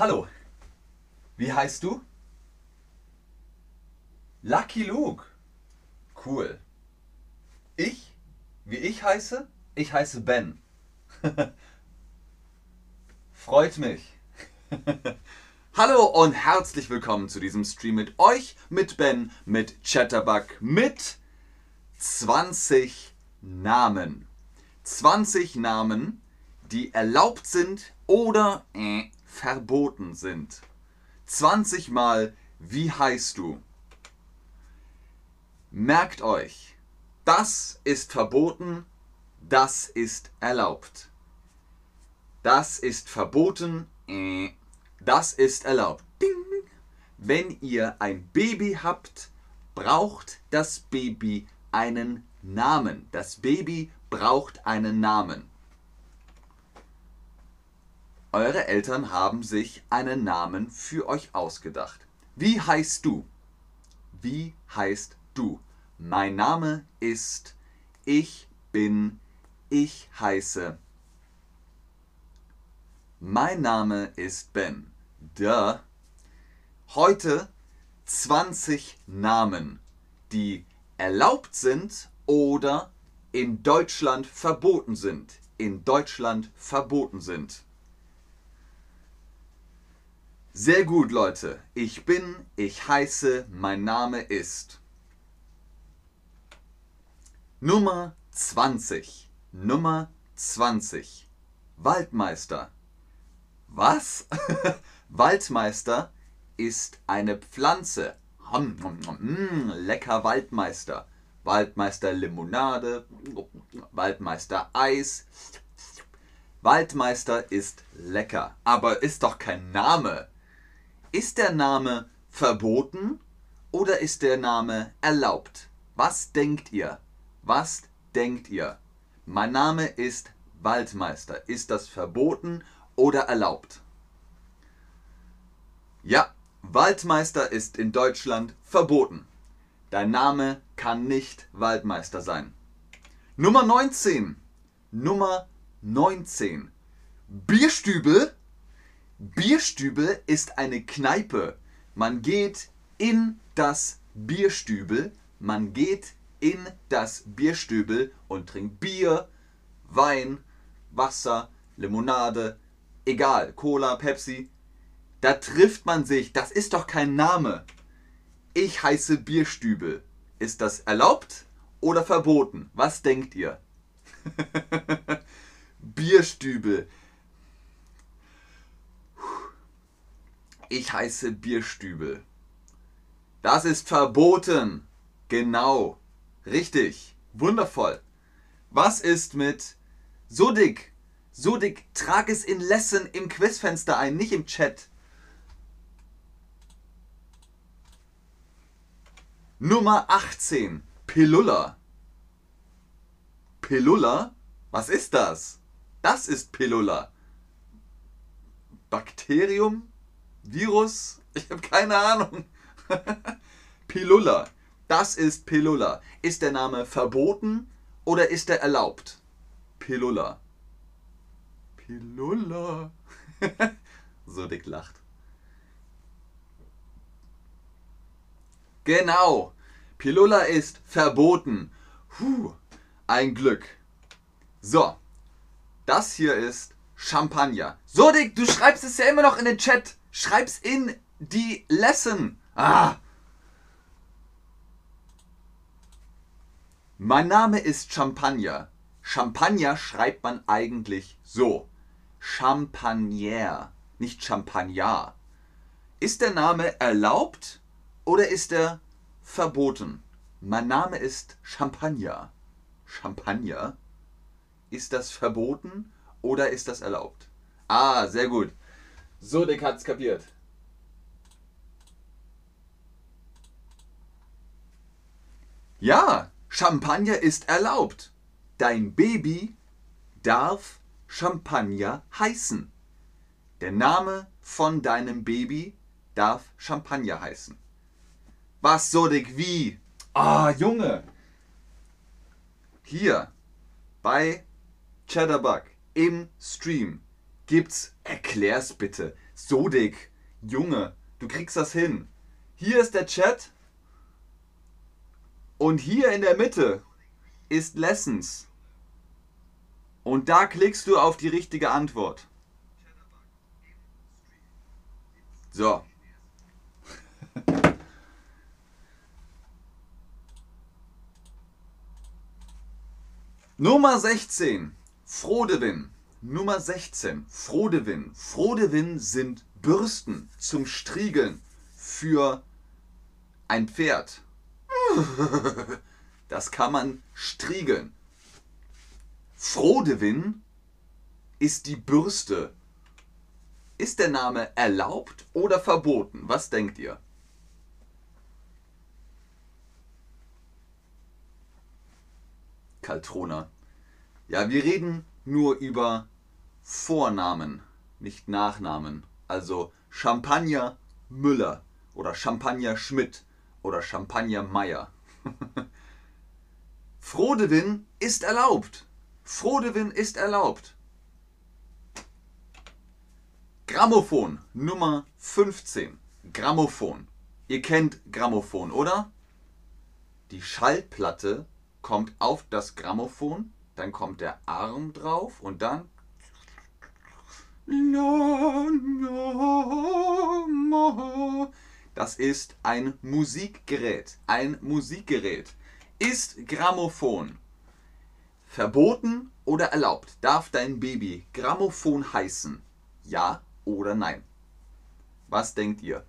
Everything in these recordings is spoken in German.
Hallo, wie heißt du? Lucky Luke. Cool. Ich? Wie ich heiße? Ich heiße Ben. Freut mich. Hallo und herzlich willkommen zu diesem Stream mit euch, mit Ben, mit Chatterbug, mit 20 Namen. 20 Namen, die erlaubt sind oder äh, verboten sind. 20 Mal, wie heißt du? Merkt euch, das ist verboten, das ist erlaubt. Das ist verboten, äh, das ist erlaubt. Ding. Wenn ihr ein Baby habt, braucht das Baby einen Namen. Das Baby braucht einen Namen. Eure Eltern haben sich einen Namen für euch ausgedacht. Wie heißt du? Wie heißt du? Mein Name ist, ich bin, ich heiße. Mein Name ist Ben. Duh. Heute 20 Namen, die erlaubt sind oder in Deutschland verboten sind. In Deutschland verboten sind. Sehr gut, Leute. Ich bin, ich heiße, mein Name ist. Nummer 20. Nummer 20. Waldmeister. Was? Waldmeister ist eine Pflanze. Mm, lecker Waldmeister. Waldmeister Limonade, Waldmeister Eis. Waldmeister ist lecker, aber ist doch kein Name. Ist der Name verboten oder ist der Name erlaubt? Was denkt ihr? Was denkt ihr? Mein Name ist Waldmeister. Ist das verboten oder erlaubt? Ja, Waldmeister ist in Deutschland verboten. Dein Name kann nicht Waldmeister sein. Nummer 19. Nummer 19. Bierstübel Bierstübel ist eine Kneipe. Man geht in das Bierstübel. Man geht in das Bierstübel und trinkt Bier, Wein, Wasser, Limonade, egal, Cola, Pepsi. Da trifft man sich. Das ist doch kein Name. Ich heiße Bierstübel. Ist das erlaubt oder verboten? Was denkt ihr? Bierstübel. Ich heiße Bierstübel. Das ist verboten. Genau. Richtig. Wundervoll. Was ist mit Sudik? Sudik, trag es in Lesson im Quizfenster ein, nicht im Chat. Nummer 18. Pillulla. Pillulla? Was ist das? Das ist Pillulla. Bakterium? Virus? Ich habe keine Ahnung. Pillulla. Das ist Pillulla. Ist der Name verboten oder ist er erlaubt? Pillulla. Pillulla. so dick lacht. Genau. Pillulla ist verboten. Puh, ein Glück. So. Das hier ist Champagner. So dick, du schreibst es ja immer noch in den Chat. Schreib's in die Lesson. Ah. Mein Name ist Champagner. Champagner schreibt man eigentlich so. Champagner, nicht Champagner. Ist der Name erlaubt oder ist er verboten? Mein Name ist Champagner. Champagner? Ist das verboten oder ist das erlaubt? Ah, sehr gut. So, Dick hat's kapiert. Ja, Champagner ist erlaubt. Dein Baby darf Champagner heißen. Der Name von deinem Baby darf Champagner heißen. Was so dick wie? Ah, Junge. Hier bei Chatterbug im Stream gibt's, erklär's bitte, Sodik, Junge, du kriegst das hin. Hier ist der Chat. Und hier in der Mitte ist Lessons. Und da klickst du auf die richtige Antwort. So. Nummer 16. Frodewin. Nummer 16. Frodewin. Frodewin sind Bürsten zum Striegeln für ein Pferd. Das kann man striegeln. Frodewin ist die Bürste. Ist der Name erlaubt oder verboten? Was denkt ihr? Kaltrona. Ja, wir reden nur über Vornamen, nicht Nachnamen. Also Champagner Müller oder Champagner Schmidt oder Champagner Meier. Frodewin ist erlaubt. Frodewin ist erlaubt. Grammophon Nummer 15. Grammophon. Ihr kennt Grammophon, oder? Die Schallplatte kommt auf das Grammophon, dann kommt der Arm drauf und dann das ist ein Musikgerät. Ein Musikgerät. Ist Grammophon verboten oder erlaubt? Darf dein Baby Grammophon heißen? Ja oder nein? Was denkt ihr?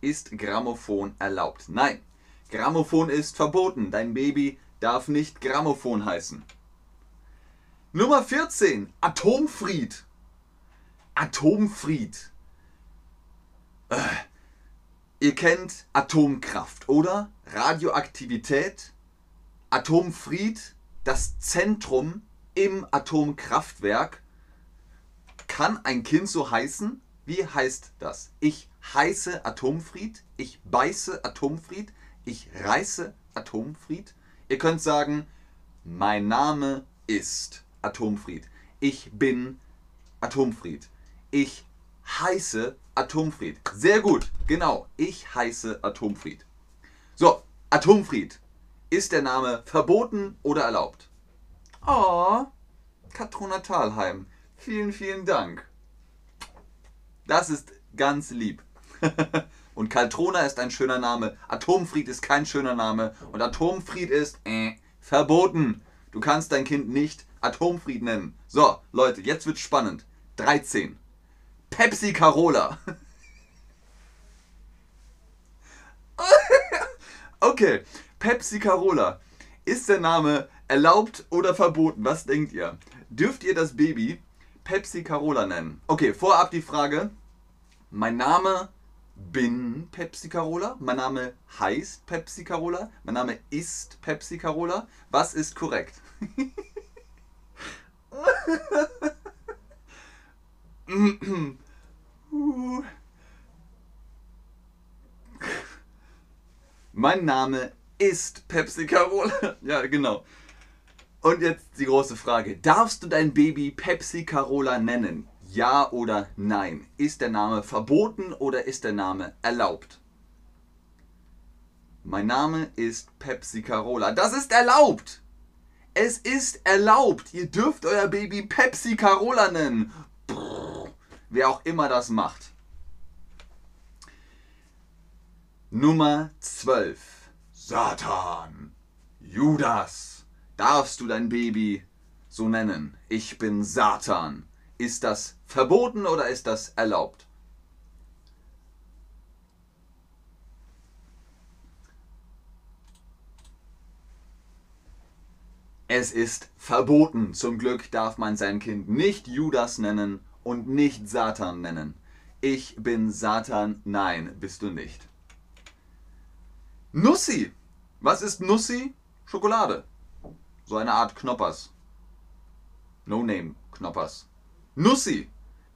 Ist Grammophon erlaubt? Nein. Grammophon ist verboten. Dein Baby darf nicht Grammophon heißen. Nummer 14. Atomfried. Atomfried. Äh, ihr kennt Atomkraft, oder? Radioaktivität. Atomfried, das Zentrum im Atomkraftwerk. Kann ein Kind so heißen? Wie heißt das? Ich heiße Atomfried, ich beiße Atomfried, ich reiße Atomfried. Ihr könnt sagen, mein Name ist Atomfried. Ich bin Atomfried. Ich heiße Atomfried. Sehr gut, genau. Ich heiße Atomfried. So, Atomfried. Ist der Name verboten oder erlaubt? Oh, Katrona Thalheim. Vielen, vielen Dank. Das ist ganz lieb. und Kaltrona ist ein schöner Name. Atomfried ist kein schöner Name. Und Atomfried ist äh, verboten. Du kannst dein Kind nicht Atomfried nennen. So, Leute, jetzt wird's spannend. 13. Pepsi Carola. okay, Pepsi Carola. Ist der Name erlaubt oder verboten? Was denkt ihr? Dürft ihr das Baby Pepsi Carola nennen? Okay, vorab die Frage. Mein Name bin Pepsi Carola. Mein Name heißt Pepsi Carola. Mein Name ist Pepsi Carola. Was ist korrekt? mein Name ist Pepsi Carola. Ja, genau. Und jetzt die große Frage. Darfst du dein Baby Pepsi Carola nennen? Ja oder nein? Ist der Name verboten oder ist der Name erlaubt? Mein Name ist Pepsi Carola. Das ist erlaubt! Es ist erlaubt. Ihr dürft euer Baby Pepsi Carola nennen. Brrr, wer auch immer das macht. Nummer 12. Satan. Judas. Darfst du dein Baby so nennen? Ich bin Satan. Ist das verboten oder ist das erlaubt? Es ist verboten. Zum Glück darf man sein Kind nicht Judas nennen und nicht Satan nennen. Ich bin Satan. Nein, bist du nicht. Nussi. Was ist Nussi? Schokolade. So eine Art Knoppers. No Name Knoppers. Nussi.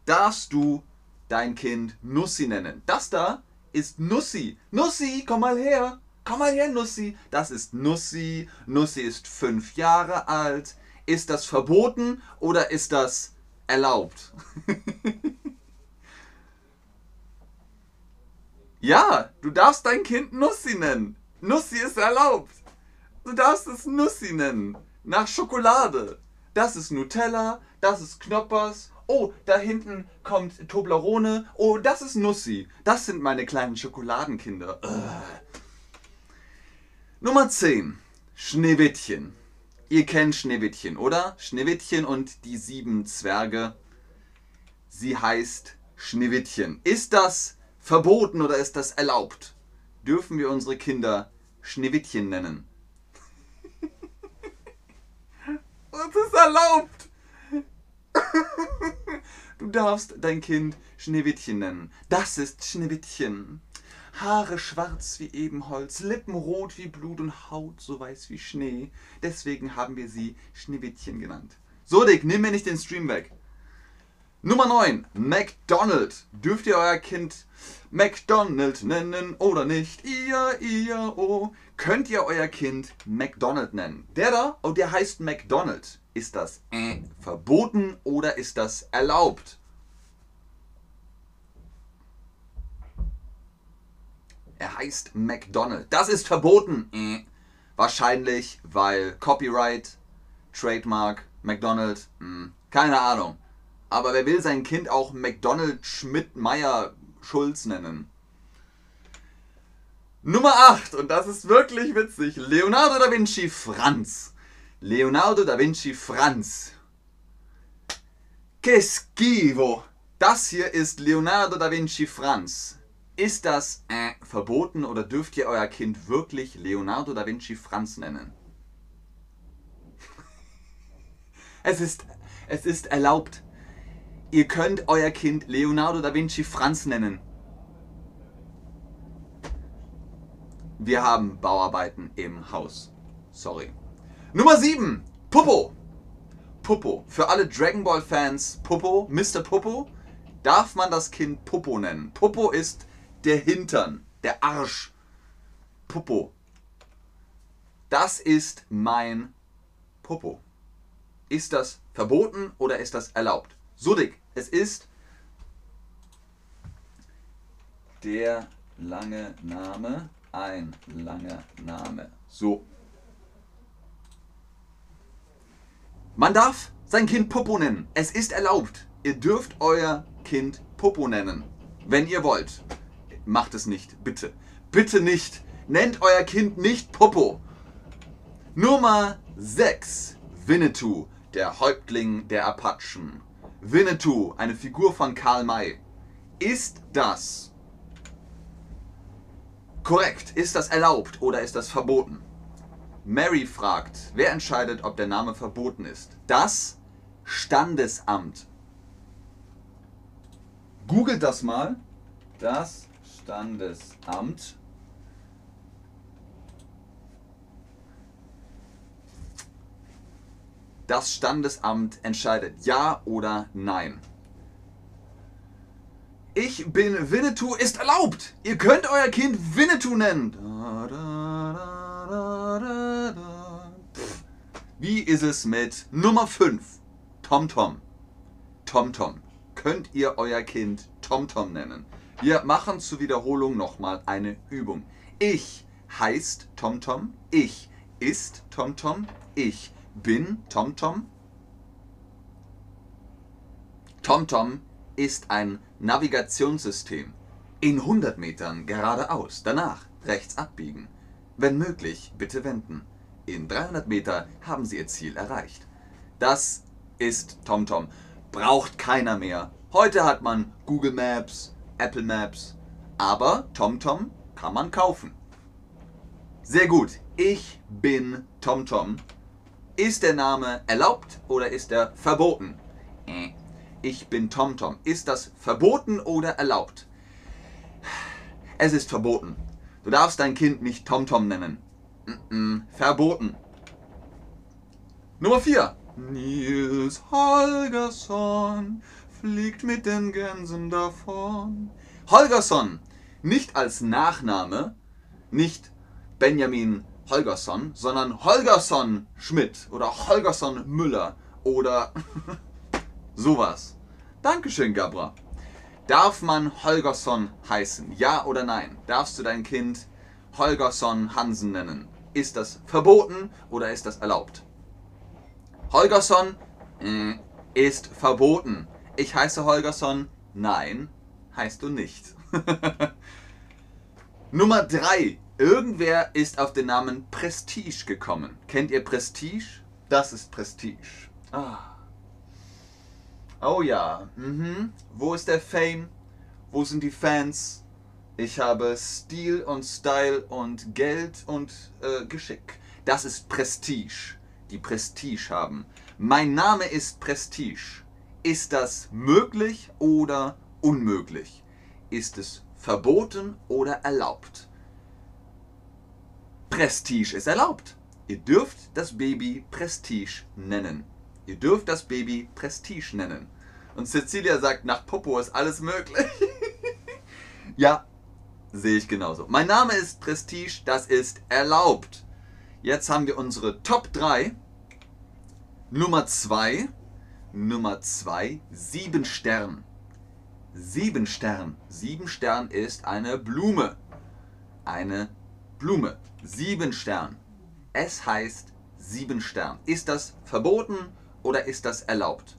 Darfst du dein Kind Nussi nennen? Das da ist Nussi. Nussi, komm mal her. Komm mal her, Nussi. Das ist Nussi. Nussi ist fünf Jahre alt. Ist das verboten oder ist das erlaubt? ja, du darfst dein Kind Nussi nennen. Nussi ist erlaubt. Du darfst es Nussi nennen. Nach Schokolade. Das ist Nutella, das ist Knoppers. Oh, da hinten kommt Toblerone. Oh, das ist Nussi. Das sind meine kleinen Schokoladenkinder. Ugh. Nummer 10. Schneewittchen. Ihr kennt Schneewittchen, oder? Schneewittchen und die sieben Zwerge. Sie heißt Schneewittchen. Ist das verboten oder ist das erlaubt? Dürfen wir unsere Kinder Schneewittchen nennen? Das ist erlaubt. Du darfst dein Kind Schneewittchen nennen. Das ist Schneewittchen. Haare schwarz wie Ebenholz, Lippen rot wie Blut und Haut so weiß wie Schnee. Deswegen haben wir sie Schneewittchen genannt. So, Dick, nimm mir nicht den Stream weg. Nummer 9. McDonald. Dürft ihr euer Kind McDonald nennen oder nicht? Ihr, ihr, oh. Könnt ihr euer Kind McDonald nennen? Der da, oh, der heißt McDonald. Ist das äh, verboten oder ist das erlaubt? Er heißt McDonald. Das ist verboten. Äh. Wahrscheinlich, weil Copyright, Trademark, McDonald, mh, hm, keine Ahnung. Aber wer will sein Kind auch McDonald Schmidt Meyer Schulz nennen? Nummer 8, und das ist wirklich witzig. Leonardo da Vinci Franz. Leonardo da Vinci Franz. Que schivo. Das hier ist Leonardo da Vinci Franz. Ist das äh, verboten oder dürft ihr euer Kind wirklich Leonardo da Vinci Franz nennen? es, ist, es ist erlaubt. Ihr könnt euer Kind Leonardo da Vinci Franz nennen. Wir haben Bauarbeiten im Haus. Sorry. Nummer 7. Popo. Popo. Für alle Dragon Ball Fans, Popo, Mr. Popo, darf man das Kind Popo nennen. Popo ist der Hintern, der Arsch. Popo. Das ist mein Popo. Ist das verboten oder ist das erlaubt? So dick. Es ist der lange Name, ein langer Name. So. Man darf sein Kind Popo nennen. Es ist erlaubt. Ihr dürft euer Kind Popo nennen, wenn ihr wollt. Macht es nicht, bitte. Bitte nicht. Nennt euer Kind nicht Popo. Nummer 6. Winnetou, der Häuptling der Apachen. Winnetou, eine Figur von Karl May. Ist das korrekt? Ist das erlaubt oder ist das verboten? Mary fragt, wer entscheidet, ob der Name verboten ist? Das Standesamt. Googelt das mal. Das Standesamt. Das Standesamt entscheidet ja oder nein. Ich bin Winnetou ist erlaubt. Ihr könnt euer Kind Winnetou nennen. Wie ist es mit Nummer 5? TomTom. TomTom. Könnt ihr euer Kind TomTom nennen? Wir machen zur Wiederholung nochmal eine Übung. Ich heißt TomTom. Ich ist TomTom. Ich bin TomTom? TomTom ist ein Navigationssystem. In 100 Metern geradeaus, danach rechts abbiegen. Wenn möglich, bitte wenden. In 300 Meter haben Sie Ihr Ziel erreicht. Das ist TomTom. Braucht keiner mehr. Heute hat man Google Maps, Apple Maps, aber TomTom kann man kaufen. Sehr gut. Ich bin TomTom. Ist der Name erlaubt oder ist er verboten? Äh, ich bin TomTom. Ist das verboten oder erlaubt? Es ist verboten. Du darfst dein Kind nicht TomTom nennen. verboten. Nummer 4. Nils Holgersson fliegt mit den Gänsen davon. Holgersson, nicht als Nachname, nicht Benjamin Holgersson, sondern Holgersson Schmidt oder Holgersson Müller oder sowas. Dankeschön, Gabra. Darf man Holgersson heißen? Ja oder nein? Darfst du dein Kind Holgersson Hansen nennen? Ist das verboten oder ist das erlaubt? Holgersson äh, ist verboten. Ich heiße Holgersson. Nein, heißt du nicht. Nummer 3. Irgendwer ist auf den Namen Prestige gekommen. Kennt ihr Prestige? Das ist Prestige. Ah. Oh ja. Mhm. Wo ist der Fame? Wo sind die Fans? Ich habe Stil und Style und Geld und äh, Geschick. Das ist Prestige. Die Prestige haben. Mein Name ist Prestige. Ist das möglich oder unmöglich? Ist es verboten oder erlaubt? Prestige ist erlaubt. Ihr dürft das Baby Prestige nennen. Ihr dürft das Baby Prestige nennen. Und Cecilia sagt, nach Popo ist alles möglich. ja, sehe ich genauso. Mein Name ist Prestige, das ist erlaubt. Jetzt haben wir unsere Top 3. Nummer 2. Nummer 2, 7 Stern. 7 Stern. 7 Stern ist eine Blume. Eine Blume. 7 Stern. Es heißt 7 Stern. Ist das verboten oder ist das erlaubt?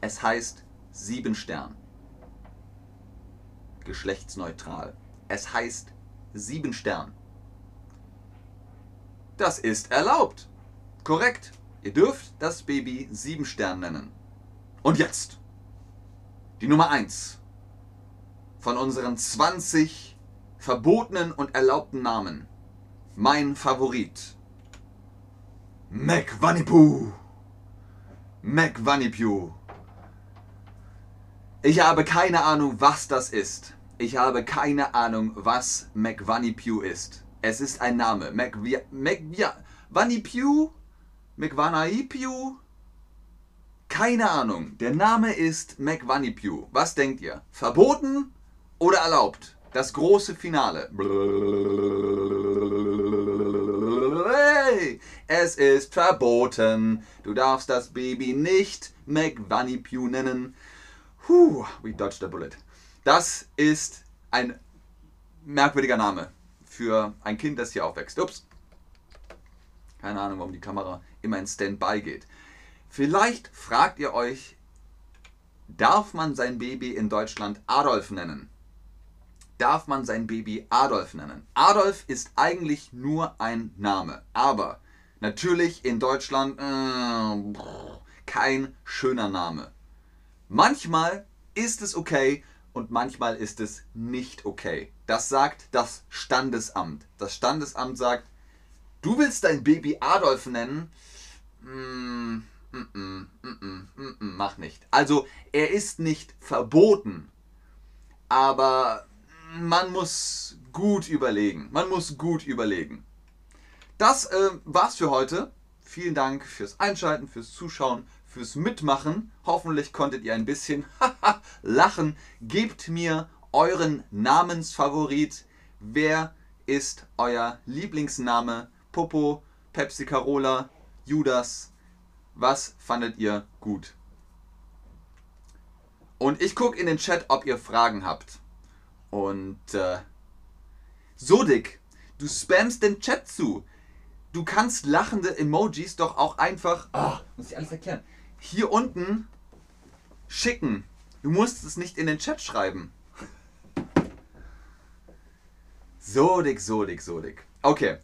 Es heißt 7 Stern. Geschlechtsneutral. Es heißt 7 Stern. Das ist erlaubt. Korrekt. Ihr dürft das Baby 7 Stern nennen. Und jetzt die Nummer 1 von unseren 20 verbotenen und erlaubten Namen. Mein Favorit. McVanipu. McVanipu. Ich habe keine Ahnung, was das ist. Ich habe keine Ahnung, was McVanipu ist. Es ist ein Name. McVanipu? McVanipu? Keine Ahnung. Der Name ist McVanipu. Was denkt ihr? Verboten oder erlaubt? Das große Finale. Es ist verboten. Du darfst das Baby nicht McVanipu nennen. Puh, we dodged a bullet. Das ist ein merkwürdiger Name für ein Kind, das hier aufwächst. Ups. Keine Ahnung, warum die Kamera immer in Standby geht. Vielleicht fragt ihr euch, darf man sein Baby in Deutschland Adolf nennen? Darf man sein Baby Adolf nennen? Adolf ist eigentlich nur ein Name, aber natürlich in Deutschland äh, kein schöner Name. Manchmal ist es okay und manchmal ist es nicht okay. Das sagt das Standesamt. Das Standesamt sagt, du willst dein Baby Adolf nennen? Hm, Mm -mm, mm mach nicht. Also er ist nicht verboten, aber man muss gut überlegen. Man muss gut überlegen. Das äh, war's für heute. Vielen Dank fürs Einschalten, fürs Zuschauen, fürs Mitmachen. Hoffentlich konntet ihr ein bisschen lachen. Gebt mir euren Namensfavorit. Wer ist euer Lieblingsname? Popo, Pepsi Carola, Judas, was fandet ihr gut? Und ich gucke in den Chat, ob ihr Fragen habt. Und äh, Sodik, du spammst den Chat zu. Du kannst lachende Emojis doch auch einfach, oh, muss ich alles erklären, hier unten schicken. Du musst es nicht in den Chat schreiben. Sodik, Sodik, Sodik. Okay.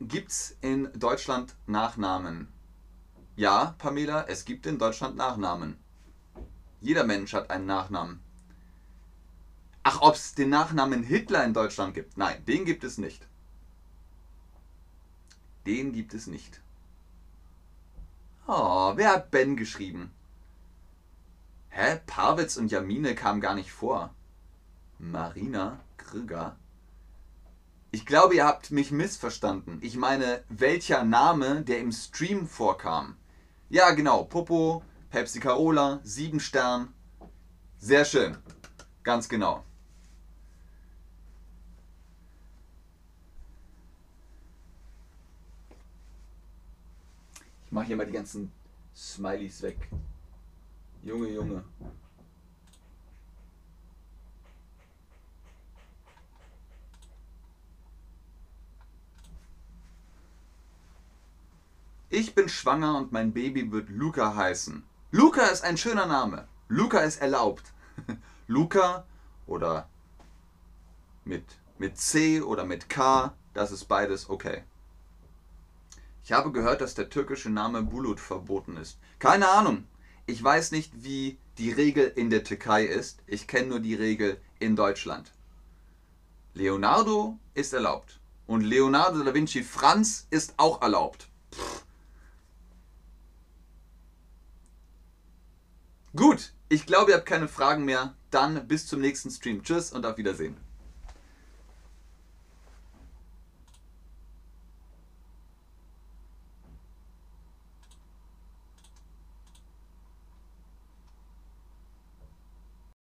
Gibt's in Deutschland Nachnamen? Ja, Pamela, es gibt in Deutschland Nachnamen. Jeder Mensch hat einen Nachnamen. Ach, ob es den Nachnamen Hitler in Deutschland gibt? Nein, den gibt es nicht. Den gibt es nicht. Oh, wer hat Ben geschrieben? Hä? Parwitz und Jamine kamen gar nicht vor. Marina Krüger? Ich glaube, ihr habt mich missverstanden. Ich meine, welcher Name, der im Stream vorkam. Ja, genau. Popo, Pepsi Carola, 7 Stern. Sehr schön. Ganz genau. Ich mache hier mal die ganzen Smileys weg. Junge, Junge. Ich bin schwanger und mein Baby wird Luca heißen. Luca ist ein schöner Name. Luca ist erlaubt. Luca oder mit, mit C oder mit K, das ist beides okay. Ich habe gehört, dass der türkische Name Bulut verboten ist. Keine Ahnung. Ich weiß nicht, wie die Regel in der Türkei ist. Ich kenne nur die Regel in Deutschland. Leonardo ist erlaubt. Und Leonardo da Vinci Franz ist auch erlaubt. Pff. Gut, ich glaube, ihr habt keine Fragen mehr. Dann bis zum nächsten Stream. Tschüss und auf Wiedersehen.